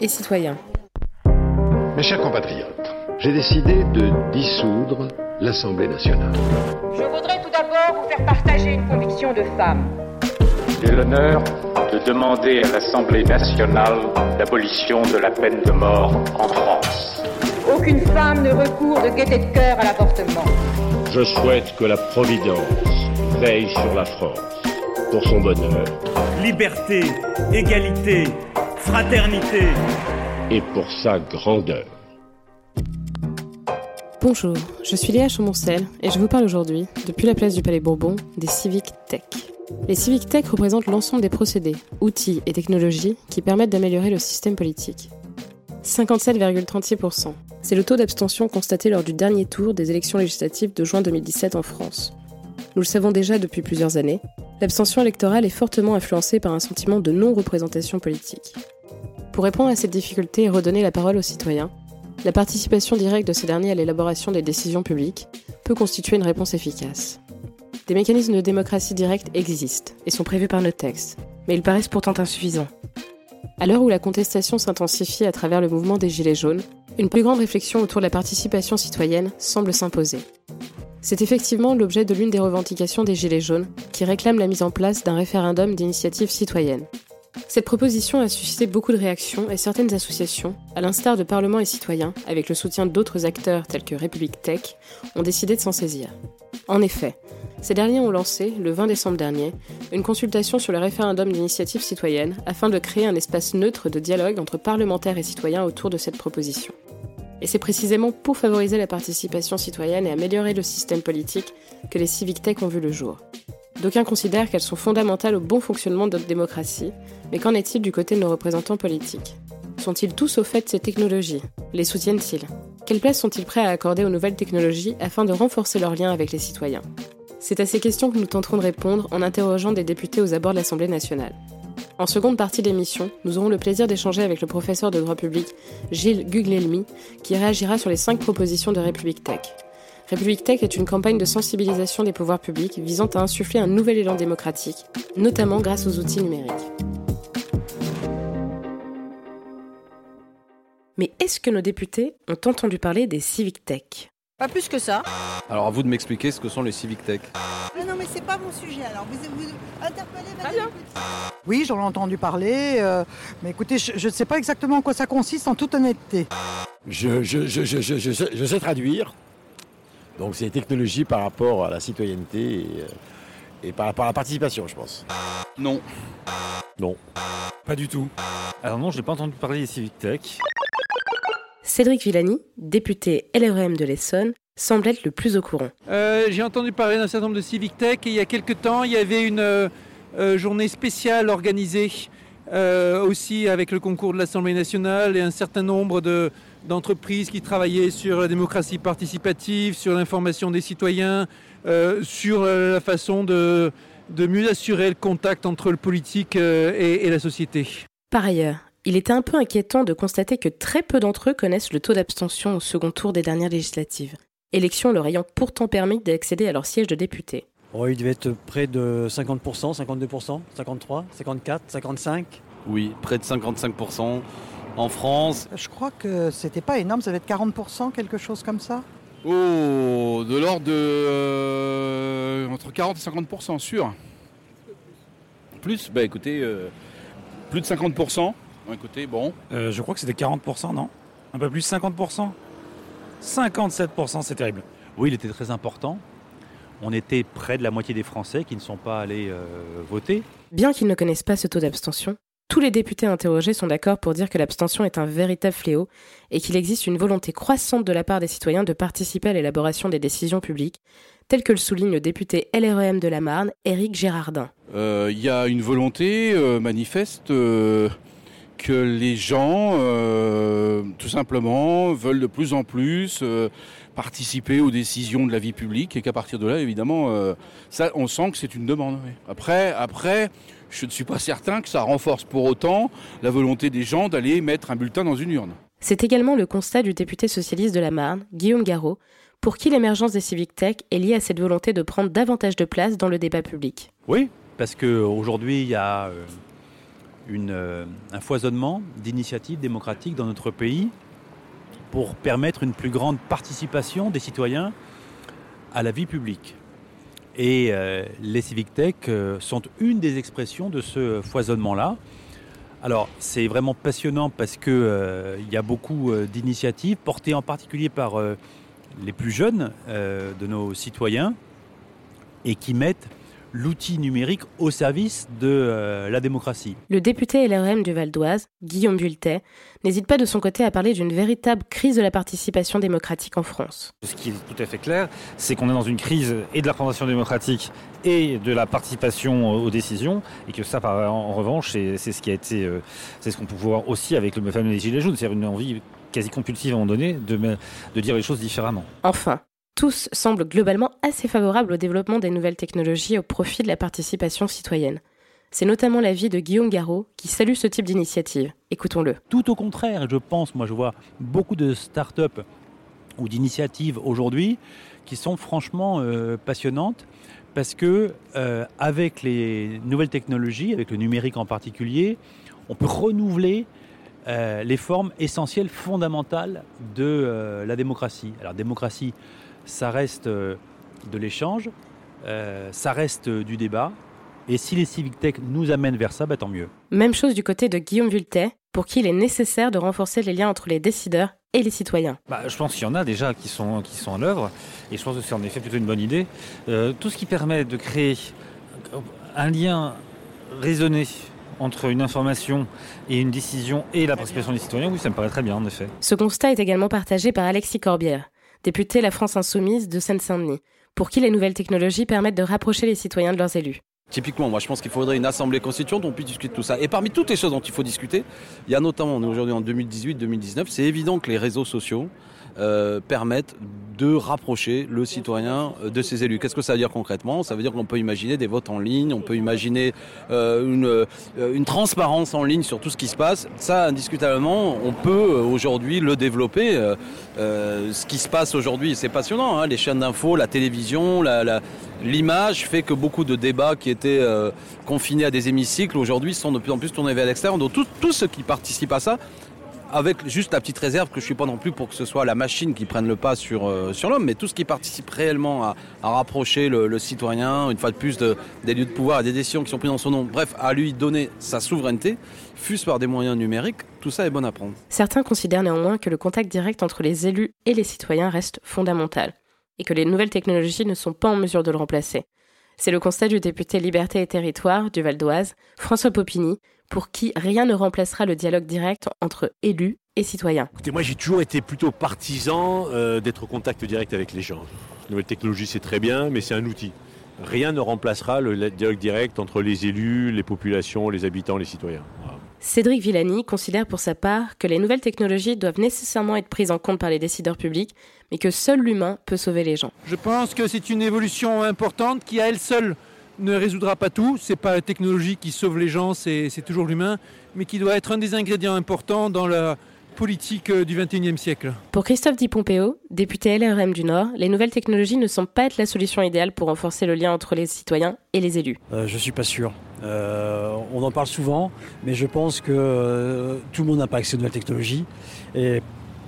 et citoyens. Mes chers compatriotes, j'ai décidé de dissoudre l'Assemblée nationale. Je voudrais tout d'abord vous faire partager une conviction de femme. J'ai l'honneur de demander à l'Assemblée nationale l'abolition de la peine de mort en France. Aucune femme ne recourt de gaieté de cœur à l'avortement. Je souhaite que la Providence veille sur la France pour son bonheur. Liberté, égalité, fraternité. Et pour sa grandeur. Bonjour, je suis Léa Chamoncel et je vous parle aujourd'hui, depuis la place du Palais Bourbon, des Civic Tech. Les Civic Tech représentent l'ensemble des procédés, outils et technologies qui permettent d'améliorer le système politique. 57,36%. C'est le taux d'abstention constaté lors du dernier tour des élections législatives de juin 2017 en France. Nous le savons déjà depuis plusieurs années, l'abstention électorale est fortement influencée par un sentiment de non-représentation politique. Pour répondre à cette difficulté et redonner la parole aux citoyens, la participation directe de ces derniers à l'élaboration des décisions publiques peut constituer une réponse efficace. Des mécanismes de démocratie directe existent et sont prévus par nos textes, mais ils paraissent pourtant insuffisants. À l'heure où la contestation s'intensifie à travers le mouvement des Gilets jaunes, une plus grande réflexion autour de la participation citoyenne semble s'imposer. C'est effectivement l'objet de l'une des revendications des Gilets jaunes, qui réclament la mise en place d'un référendum d'initiative citoyenne. Cette proposition a suscité beaucoup de réactions et certaines associations, à l'instar de Parlement et Citoyens, avec le soutien d'autres acteurs tels que République Tech, ont décidé de s'en saisir. En effet, ces derniers ont lancé, le 20 décembre dernier, une consultation sur le référendum d'initiative citoyenne afin de créer un espace neutre de dialogue entre parlementaires et citoyens autour de cette proposition. Et c'est précisément pour favoriser la participation citoyenne et améliorer le système politique que les Civic Tech ont vu le jour. D'aucuns considèrent qu'elles sont fondamentales au bon fonctionnement de notre démocratie, mais qu'en est-il du côté de nos représentants politiques? Sont-ils tous au fait de ces technologies? Les soutiennent-ils? Quelle place sont-ils prêts à accorder aux nouvelles technologies afin de renforcer leurs liens avec les citoyens? C'est à ces questions que nous tenterons de répondre en interrogeant des députés aux abords de l'Assemblée nationale. En seconde partie d'émission, nous aurons le plaisir d'échanger avec le professeur de droit public Gilles Guglelmi, qui réagira sur les cinq propositions de République Tech. République Tech est une campagne de sensibilisation des pouvoirs publics visant à insuffler un nouvel élan démocratique, notamment grâce aux outils numériques. Mais est-ce que nos députés ont entendu parler des Civic Tech? Pas plus que ça. Alors à vous de m'expliquer ce que sont les Civic Tech. Ah non mais c'est pas mon sujet alors vous, vous interpellez Valérie Oui j'en ai entendu parler, euh, mais écoutez je ne sais pas exactement en quoi ça consiste en toute honnêteté. Je, je, je, je, je, je sais traduire. Donc c'est technologie par rapport à la citoyenneté et, et, par rapport à la participation je pense. Non. Non. Pas du tout. Alors non je n'ai pas entendu parler des Civic Tech. Cédric Villani, député LREM de l'Essonne, semble être le plus au courant. Euh, J'ai entendu parler d'un certain nombre de Civic Tech et il y a quelques temps, il y avait une euh, journée spéciale organisée euh, aussi avec le concours de l'Assemblée nationale et un certain nombre de, d'entreprises qui travaillaient sur la démocratie participative, sur l'information des citoyens, euh, sur la façon de, de, mieux assurer le contact entre le politique euh, et, et la société. Par ailleurs, il était un peu inquiétant de constater que très peu d'entre eux connaissent le taux d'abstention au second tour des dernières législatives, élection leur ayant pourtant permis d'accéder à leur siège de député. Oh, il devait être près de 50%, 52%, 53, 54, 55 Oui, près de 55% en France. Je crois que c'était pas énorme, ça devait être 40%, quelque chose comme ça. Oh, de l'ordre de euh, entre 40 et 50% sûr. Plus Bah écoutez, euh, plus de 50%. Écoutez, bon. Euh, je crois que c'était 40%, non? Un peu plus 50% 57%, c'est terrible. Oui, il était très important. On était près de la moitié des Français qui ne sont pas allés euh, voter. Bien qu'ils ne connaissent pas ce taux d'abstention, tous les députés interrogés sont d'accord pour dire que l'abstention est un véritable fléau et qu'il existe une volonté croissante de la part des citoyens de participer à l'élaboration des décisions publiques, tel que le souligne le député LREM de la Marne, Éric Gérardin. Il euh, y a une volonté euh, manifeste que les gens, euh, tout simplement, veulent de plus en plus euh, participer aux décisions de la vie publique et qu'à partir de là, évidemment, euh, ça, on sent que c'est une demande. Après, après, je ne suis pas certain que ça renforce pour autant la volonté des gens d'aller mettre un bulletin dans une urne. C'est également le constat du député socialiste de la Marne, Guillaume Garot, pour qui l'émergence des civic tech est liée à cette volonté de prendre davantage de place dans le débat public. Oui, parce qu'aujourd'hui, il y a euh, une, euh, un foisonnement d'initiatives démocratiques dans notre pays pour permettre une plus grande participation des citoyens à la vie publique. Et euh, les civic tech euh, sont une des expressions de ce foisonnement-là. Alors, c'est vraiment passionnant parce qu'il y a beaucoup euh, d'initiatives portées en particulier par euh, les plus jeunes euh, de nos citoyens et qui mettent l'outil numérique au service de euh, la démocratie. Le député LRM du Val d'Oise, Guillaume Bultet, n'hésite pas de son côté à parler d'une véritable crise de la participation démocratique en France. Ce qui est tout à fait clair, c'est qu'on est dans une crise et de la représentation démocratique et de la participation aux décisions, et que ça, en revanche, c'est ce qui a été, euh, c'est ce qu'on peut voir aussi avec le fameux Gilets jaunes, c'est-à-dire une envie quasi compulsive à un moment donné de, me- de dire les choses différemment. Enfin, tous semblent globalement assez favorables au développement des nouvelles technologies au profit de la participation citoyenne. C'est notamment l'avis de Guillaume Garot qui salue ce type d'initiative. Écoutons-le. Tout au contraire, je pense, moi je vois beaucoup de start-up ou d'initiatives aujourd'hui qui sont franchement euh, passionnantes parce que euh, avec les nouvelles technologies, avec le numérique en particulier, on peut renouveler euh, les formes essentielles, fondamentales de la démocratie. Alors démocratie, ça reste euh, de l'échange, euh, ça reste euh, du débat, et si les civic tech nous amènent vers ça, bah, tant mieux. Même chose du côté de Guillaume Vultet, pour qui il est nécessaire de renforcer les liens entre les décideurs et les citoyens. Bah, je pense qu'il y en a déjà qui sont, qui sont à l'œuvre, et je pense que c'est en effet plutôt une bonne idée. Euh, tout ce qui permet de créer un lien raisonné entre une information et une décision et la participation des citoyens, oui, ça me paraît très bien, en effet. Ce constat est également partagé par Alexis Corbière, député La France Insoumise de Seine-Saint-Denis, pour qui les nouvelles technologies permettent de rapprocher les citoyens de leurs élus. Typiquement, moi je pense qu'il faudrait une assemblée constituante on puisse discuter de tout ça. Et parmi toutes les choses dont il faut discuter, il y a notamment, on est aujourd'hui en 2018-2019, c'est évident que les réseaux sociaux euh, permettent de rapprocher le citoyen euh, de ses élus. Qu'est-ce que ça veut dire concrètement? Ça veut dire qu'on peut imaginer des votes en ligne, on peut imaginer euh, une, transparence en ligne sur tout ce qui se passe. Ça, indiscutablement, on peut aujourd'hui le développer. Ce qui se passe aujourd'hui, c'est passionnant. hein. les chaînes d'infos, la télévision, l'image fait que beaucoup de débats qui étaient euh, confinés à des hémicycles aujourd'hui sont de plus en plus tournés vers l'extérieur. Donc tous tous ceux qui participent à ça, avec juste la petite réserve que je suis pas non plus pour que ce soit la machine qui prenne le pas sur, euh, sur l'homme, mais tout ce qui participe réellement à, à rapprocher le, citoyen, une fois de plus, de, des lieux de pouvoir et des décisions qui sont prises dans son nom, bref, à lui donner sa souveraineté, fût-ce par des moyens numériques, tout ça est bon à prendre. Certains considèrent néanmoins que le contact direct entre les élus et les citoyens reste fondamental, et que les nouvelles technologies ne sont pas en mesure de le remplacer. C'est le constat du député Liberté et Territoire du Val d'Oise, François Popini, pour qui rien ne remplacera le dialogue direct entre élus et citoyens. Moi j'ai toujours été plutôt partisan euh, d'être au contact direct avec les gens. La nouvelle technologie c'est très bien, mais c'est un outil. Rien ne remplacera le dialogue direct entre les élus, les populations, les habitants, les citoyens. Cédric Villani considère pour sa part que les nouvelles technologies doivent nécessairement être prises en compte par les décideurs publics, mais que seul l'humain peut sauver les gens. Je pense que c'est une évolution importante qui, à elle seule, ne résoudra pas tout. C'est pas la technologie qui sauve les gens, c'est toujours l'humain, mais qui doit être un des ingrédients importants dans la politique euh, du XXIe siècle. Pour Christophe Di Pompeo, député LRM du Nord, les nouvelles technologies ne sont pas être la solution idéale pour renforcer le lien entre les citoyens et les élus. Euh, je suis pas sûr. Euh, on en parle souvent, mais je pense que euh, tout le monde n'a pas accès aux nouvelles technologies. Et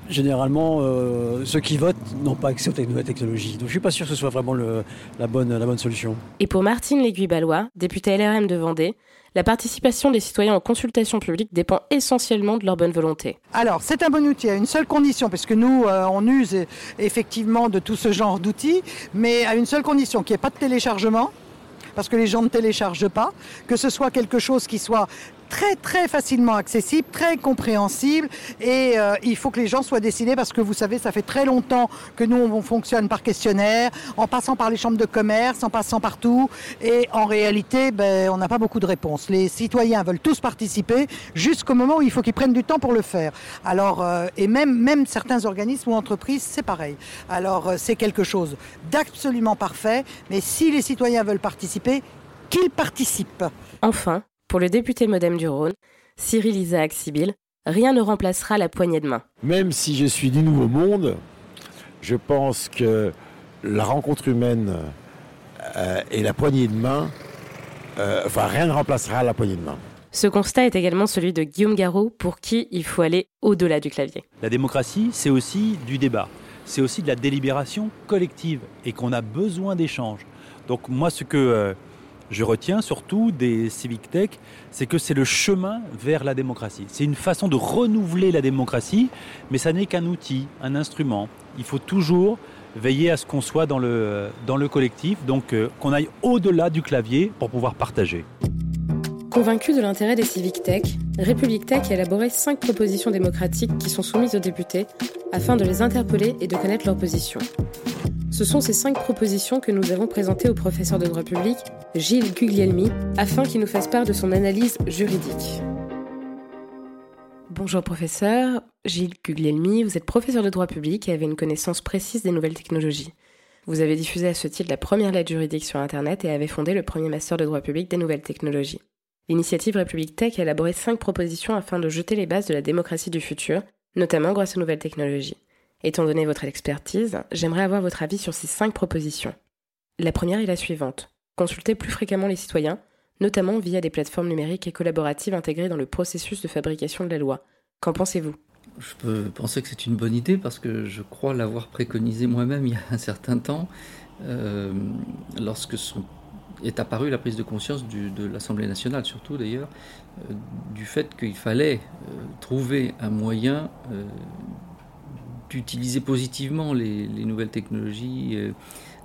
généralement, euh, ceux qui votent n'ont pas accès aux nouvelles technologies. Donc je suis pas sûr que ce soit vraiment le- la, bonne, la bonne solution. Et pour Martine Léguy-Ballois, députée LRM de Vendée, la participation des citoyens en consultation publique dépend essentiellement de leur bonne volonté. Alors, c'est un bon outil à une seule condition, parce que nous, euh, on use euh, effectivement de tout ce genre d'outils, mais à une seule condition, qu'il n'y ait pas de téléchargement, parce que les gens ne téléchargent pas, que ce soit quelque chose qui soit très facilement accessible, très compréhensible et euh, il faut que les gens soient décidés parce que vous savez, ça fait très longtemps que nous on fonctionne par questionnaire, en passant par les chambres de commerce, en passant partout et en réalité, ben, on n'a pas beaucoup de réponses. Les citoyens veulent tous participer jusqu'au moment où il faut qu'ils prennent du temps pour le faire. Alors euh, et même même certains organismes ou entreprises, c'est pareil. Alors euh, c'est quelque chose d'absolument parfait, mais si les citoyens veulent participer, qu'ils participent. Enfin, pour le député modem du Rhône, Cyril Isaac Sibyl, rien ne remplacera la poignée de main. Même si je suis du Nouveau Monde, je pense que la rencontre humaine euh, et la poignée de main, euh, enfin rien ne remplacera la poignée de main. Ce constat est également celui de Guillaume Garot, pour qui il faut aller au-delà du clavier. La démocratie, c'est aussi du débat, c'est aussi de la délibération collective et qu'on a besoin d'échanges. Donc moi, ce que euh, je retiens surtout des civic tech, c'est que c'est le chemin vers la démocratie. C'est une façon de renouveler la démocratie, mais ça n'est qu'un outil, un instrument. Il faut toujours veiller à ce qu'on soit dans le, collectif, donc euh, qu'on aille au-delà du clavier pour pouvoir partager. Convaincu de l'intérêt des civic tech, République Tech a élaboré cinq propositions démocratiques qui sont soumises aux députés afin de les interpeller et de connaître leur position. Ce sont ces cinq propositions que nous avons présentées au professeur de droit public, Gilles Guglielmi, afin qu'il nous fasse part de son analyse juridique. Bonjour professeur, Gilles Guglielmi, vous êtes professeur de droit public et avez une connaissance précise des nouvelles technologies. Vous avez diffusé à ce titre la première lettre juridique sur Internet et avez fondé le premier master de droit public des nouvelles technologies. L'initiative République Tech a élaboré cinq propositions afin de jeter les bases de la démocratie du futur, notamment grâce aux nouvelles technologies. Étant donné votre expertise, j'aimerais avoir votre avis sur ces cinq propositions. La première est la suivante. Consulter plus fréquemment les citoyens, notamment via des plateformes numériques et collaboratives intégrées dans le processus de fabrication de la loi. Qu'en pensez-vous? Je peux penser que c'est une bonne idée parce que je crois l'avoir préconisé moi-même il y a un certain temps, euh, lorsque est apparue la prise de conscience de l'Assemblée nationale, surtout d'ailleurs, euh, du fait qu'il fallait euh, trouver un moyen d'utiliser positivement les, nouvelles technologies,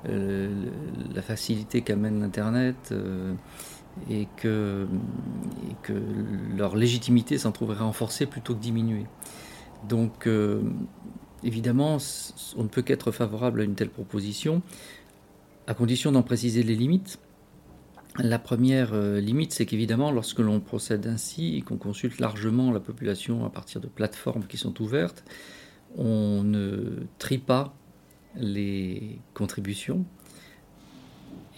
la facilité qu'amène l'Internet, euh, et, que, que leur légitimité s'en trouverait renforcée plutôt que diminuée. Donc, évidemment, on ne peut qu'être favorable à une telle proposition, à condition d'en préciser les limites. La première limite, c'est qu'évidemment, lorsque l'on procède ainsi et qu'on consulte largement la population à partir de plateformes qui sont ouvertes, on ne trie pas les contributions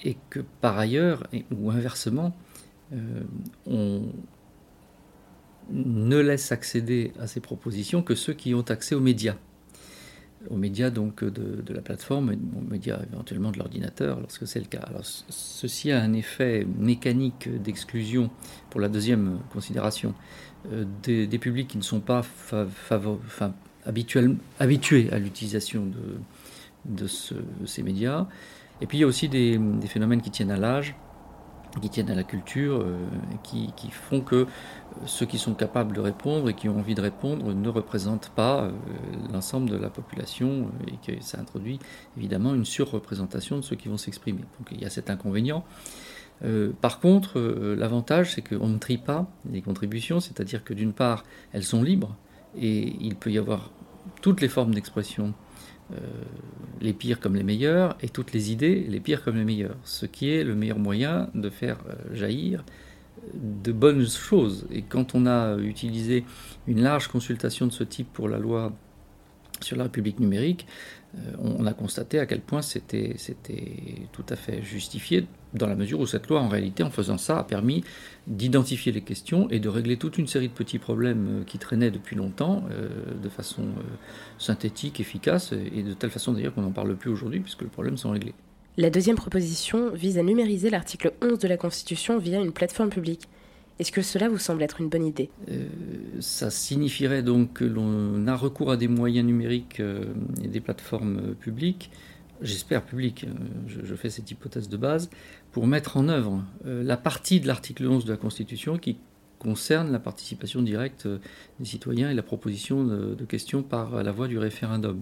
et que par ailleurs, ou inversement, euh, on ne laisse accéder à ces propositions que ceux qui ont accès aux médias. Aux médias donc de, la plateforme, aux médias éventuellement de l'ordinateur, lorsque c'est le cas. Alors, ceci a un effet mécanique d'exclusion pour la deuxième considération euh, des, publics qui ne sont pas habitués à l'utilisation de, de, ces médias. Et puis il y a aussi des, phénomènes qui tiennent à l'âge, qui tiennent à la culture, euh, qui, font que euh, ceux qui sont capables de répondre et qui ont envie de répondre ne représentent pas euh, l'ensemble de la population et que ça introduit évidemment une surreprésentation de ceux qui vont s'exprimer. Donc il y a cet inconvénient. par contre, l'avantage, c'est qu'on ne trie pas les contributions, c'est-à-dire que d'une part, elles sont libres, et il peut y avoir toutes les formes d'expression, euh, les pires comme les meilleures, et toutes les idées, les pires comme les meilleures. Ce qui est le meilleur moyen de faire euh, jaillir de bonnes choses. Et quand on a utilisé une large consultation de ce type pour la loi sur la République numérique, euh, on a constaté à quel point c'était tout à fait justifié, dans la mesure où cette loi, en réalité, en faisant ça, a permis d'identifier les questions et de régler toute une série de petits problèmes euh, qui traînaient depuis longtemps, euh, de façon synthétique, efficace, et de telle façon d'ailleurs qu'on n'en parle plus aujourd'hui, puisque les problèmes sont réglés. La deuxième proposition vise à numériser l'article 11 de la Constitution via une plateforme publique. Est-ce que cela vous semble être une bonne idée? Euh, Ça signifierait donc que l'on a recours à des moyens numériques euh, et des plateformes euh, publiques, j'espère publiques, je, fais cette hypothèse de base, pour mettre en œuvre la partie de l'article 11 de la Constitution qui concerne la participation directe des citoyens et la proposition de, de questions par la voie du référendum.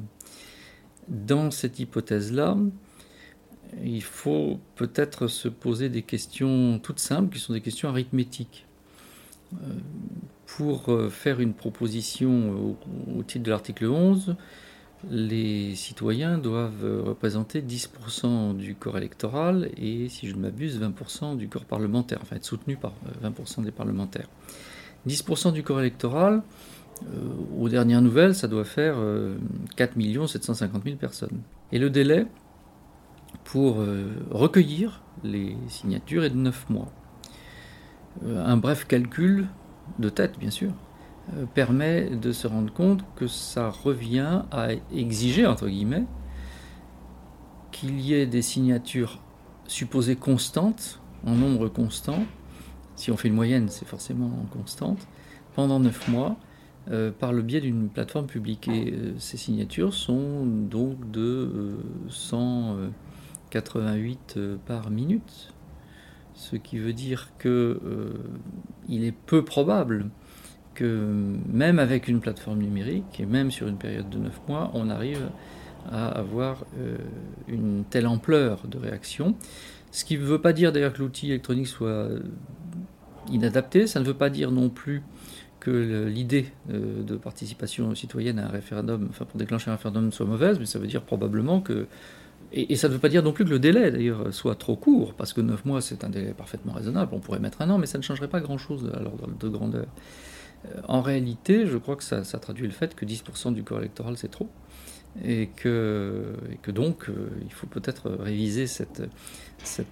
Dans cette hypothèse-là, il faut peut-être se poser des questions toutes simples, qui sont des questions arithmétiques. pour faire une proposition au, titre de l'article 11, les citoyens doivent représenter 10% du corps électoral et, si je ne m'abuse, 20% du corps parlementaire, enfin être soutenus par 20% des parlementaires. 10% du corps électoral, aux dernières nouvelles, ça doit faire 4 750 000 personnes. Et le délai pour recueillir les signatures est de 9 mois. Un bref calcul de tête, bien sûr, euh, permet de se rendre compte que ça revient à exiger, entre guillemets, qu'il y ait des signatures supposées constantes, en nombre constant, si on fait une moyenne, c'est forcément en constante, pendant 9 mois, euh, par le biais d'une plateforme publique. Et euh, ces signatures sont donc de 188 par minute, ce qui veut dire que il est peu probable que même avec une plateforme numérique, et même sur une période de 9 mois, on arrive à avoir euh, une telle ampleur de réaction. Ce qui ne veut pas dire d'ailleurs que l'outil électronique soit inadapté, ça ne veut pas dire non plus que l'idée euh, de participation citoyenne à un référendum, enfin pour déclencher un référendum soit mauvaise, mais ça veut dire probablement que et, ça ne veut pas dire non plus que le délai, d'ailleurs, soit trop court, parce que 9 mois, c'est un délai parfaitement raisonnable. On pourrait mettre un an, mais ça ne changerait pas grand-chose à l'ordre de grandeur. Euh, en réalité, je crois que ça, traduit le fait que 10% du corps électoral, c'est trop. Et que, donc, euh, il faut peut-être réviser cette,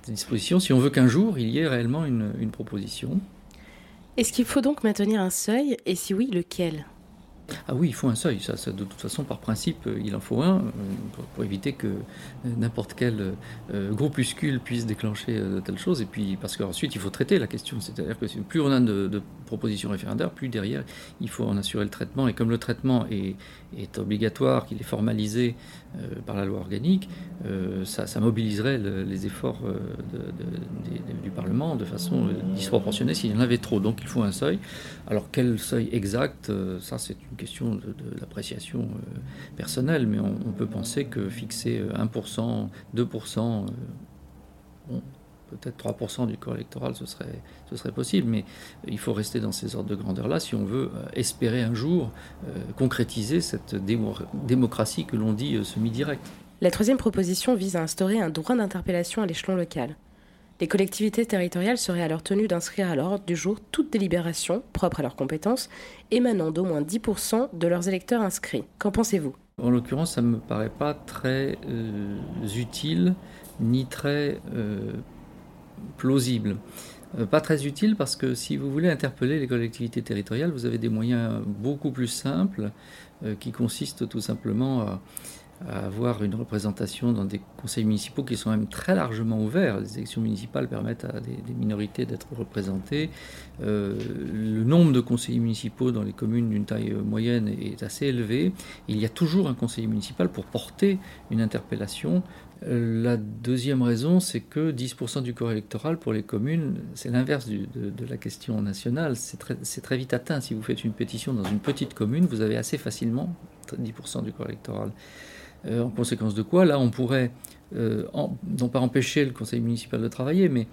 disposition si on veut qu'un jour, il y ait réellement une proposition. Est-ce qu'il faut donc maintenir un seuil? Et si oui, lequel? Ah oui, il faut un seuil. Ça, de toute façon, par principe, euh, il en faut un euh, pour, éviter que euh, n'importe quel groupuscule puisse déclencher de telles choses. Et puis, parce qu'ensuite, il faut traiter la question. C'est-à-dire que plus on a de, propositions référendaires, plus derrière, il faut en assurer le traitement. Et comme le traitement est, est obligatoire, qu'il est formalisé par la loi organique, ça, mobiliserait les efforts du Parlement de façon disproportionnée s'il y en avait trop. Donc, il faut un seuil. Alors, quel seuil exact Ça, c'est une question d'appréciation euh, personnelle, mais on, peut penser que fixer 1%, 2%, euh, peut-être 3% du corps électoral, ce serait, ce possible, mais il faut rester dans ces ordres de grandeur-là si on veut euh, espérer un jour concrétiser cette démocratie que l'on dit semi-directe. La troisième proposition vise à instaurer un droit d'interpellation à l'échelon local. Les collectivités territoriales seraient alors tenues d'inscrire à l'ordre du jour toute délibération, propre à leurs compétences, émanant d'au moins 10% de leurs électeurs inscrits. Qu'en pensez-vous? En l'occurrence, ça ne me paraît pas très euh, utile ni très euh, plausible. Euh, pas très utile parce que si vous voulez interpeller les collectivités territoriales, vous avez des moyens beaucoup plus simples qui consistent tout simplement à à avoir une représentation dans des conseils municipaux qui sont même très largement ouverts. Les élections municipales permettent à des, minorités d'être représentées. Euh, le nombre de conseillers municipaux dans les communes d'une taille moyenne est assez élevé. Il y a toujours un conseiller municipal pour porter une interpellation. Euh, la deuxième raison, c'est que 10% du corps électoral pour les communes, c'est l'inverse de, la question nationale. C'est très vite atteint. Si vous faites une pétition dans une petite commune, vous avez assez facilement 10% du corps électoral. Euh, en conséquence de quoi, là, on pourrait euh, non pas empêcher le conseil municipal de travailler, mais,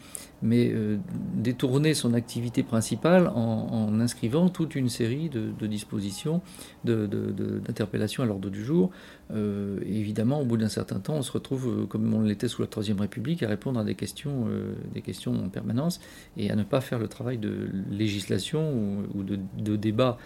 euh, détourner son activité principale en, inscrivant toute une série de, dispositions, d'interpellations à l'ordre du jour. évidemment, au bout d'un certain temps, on se retrouve, comme on l'était sous la Troisième République, à répondre à des questions, des questions en permanence et à ne pas faire le travail de législation ou, de, débat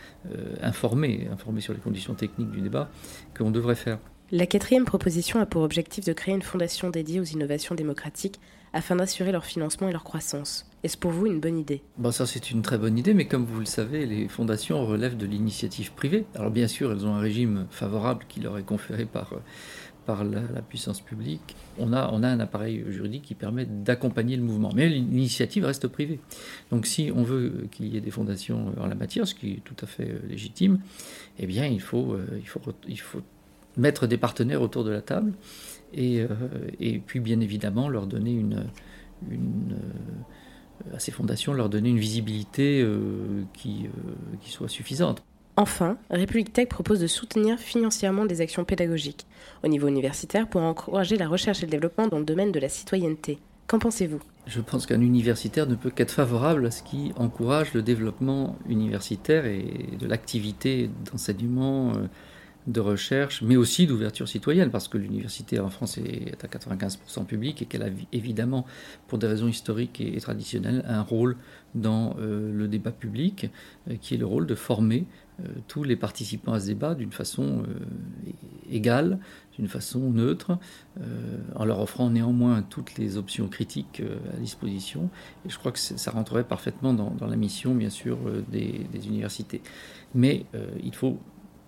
informé, informé sur les conditions techniques du débat qu'on devrait faire. La quatrième proposition a pour objectif de créer une fondation dédiée aux innovations démocratiques afin d'assurer leur financement et leur croissance. Est-ce pour vous une bonne idée? Bon, Ça, c'est une très bonne idée, mais comme vous le savez, les fondations relèvent de l'initiative privée. Alors, bien sûr, elles ont un régime favorable qui leur est conféré par, par la, puissance publique. On a, on a un appareil juridique qui permet d'accompagner le mouvement, mais l'initiative reste privée. Donc, si on veut qu'il y ait des fondations en la matière, ce qui est tout à fait légitime, eh bien, il faut, euh, il faut, il faut mettre des partenaires autour de la table et, euh, et puis bien évidemment leur donner une, une euh, à ces fondations leur donner une visibilité euh, qui, qui soit suffisante. Enfin, République Tech propose de soutenir financièrement des actions pédagogiques au niveau universitaire pour encourager la recherche et le développement dans le domaine de la citoyenneté. Qu'en pensez-vous? Je pense qu'un universitaire ne peut qu'être favorable à ce qui encourage le développement universitaire et de l'activité d'enseignement, de recherche, mais aussi d'ouverture citoyenne, parce que l'université en France est à 95% publique et qu'elle a évidemment, pour des raisons historiques et traditionnelles, un rôle dans euh, le débat public, euh, qui est le rôle de former tous les participants à ce débat d'une façon égale, d'une façon neutre, euh, en leur offrant néanmoins toutes les options critiques euh, à disposition. Et je crois que ça rentrerait parfaitement dans, la mission, bien sûr, euh, des universités. Mais il faut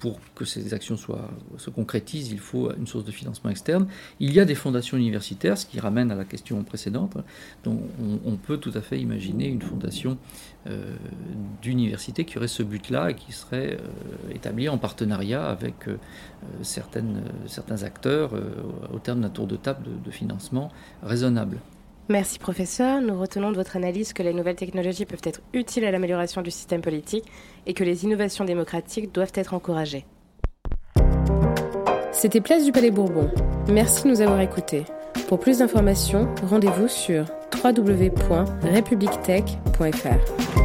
pour que ces actions soient, se concrétisent, il faut une source de financement externe. Il y a des fondations universitaires, ce qui ramène à la question précédente, dont on, peut tout à fait imaginer une fondation euh, d'université qui aurait ce but-là et qui serait euh, établie en partenariat avec euh, certains acteurs au terme d'un tour de table de financement raisonnable. Merci professeur. Nous retenons de votre analyse que les nouvelles technologies peuvent être utiles à l'amélioration du système politique et que les innovations démocratiques doivent être encouragées. C'était Place du Palais Bourbon. Merci de nous avoir écoutés. Pour plus d'informations, rendez-vous sur www.republictech.fr.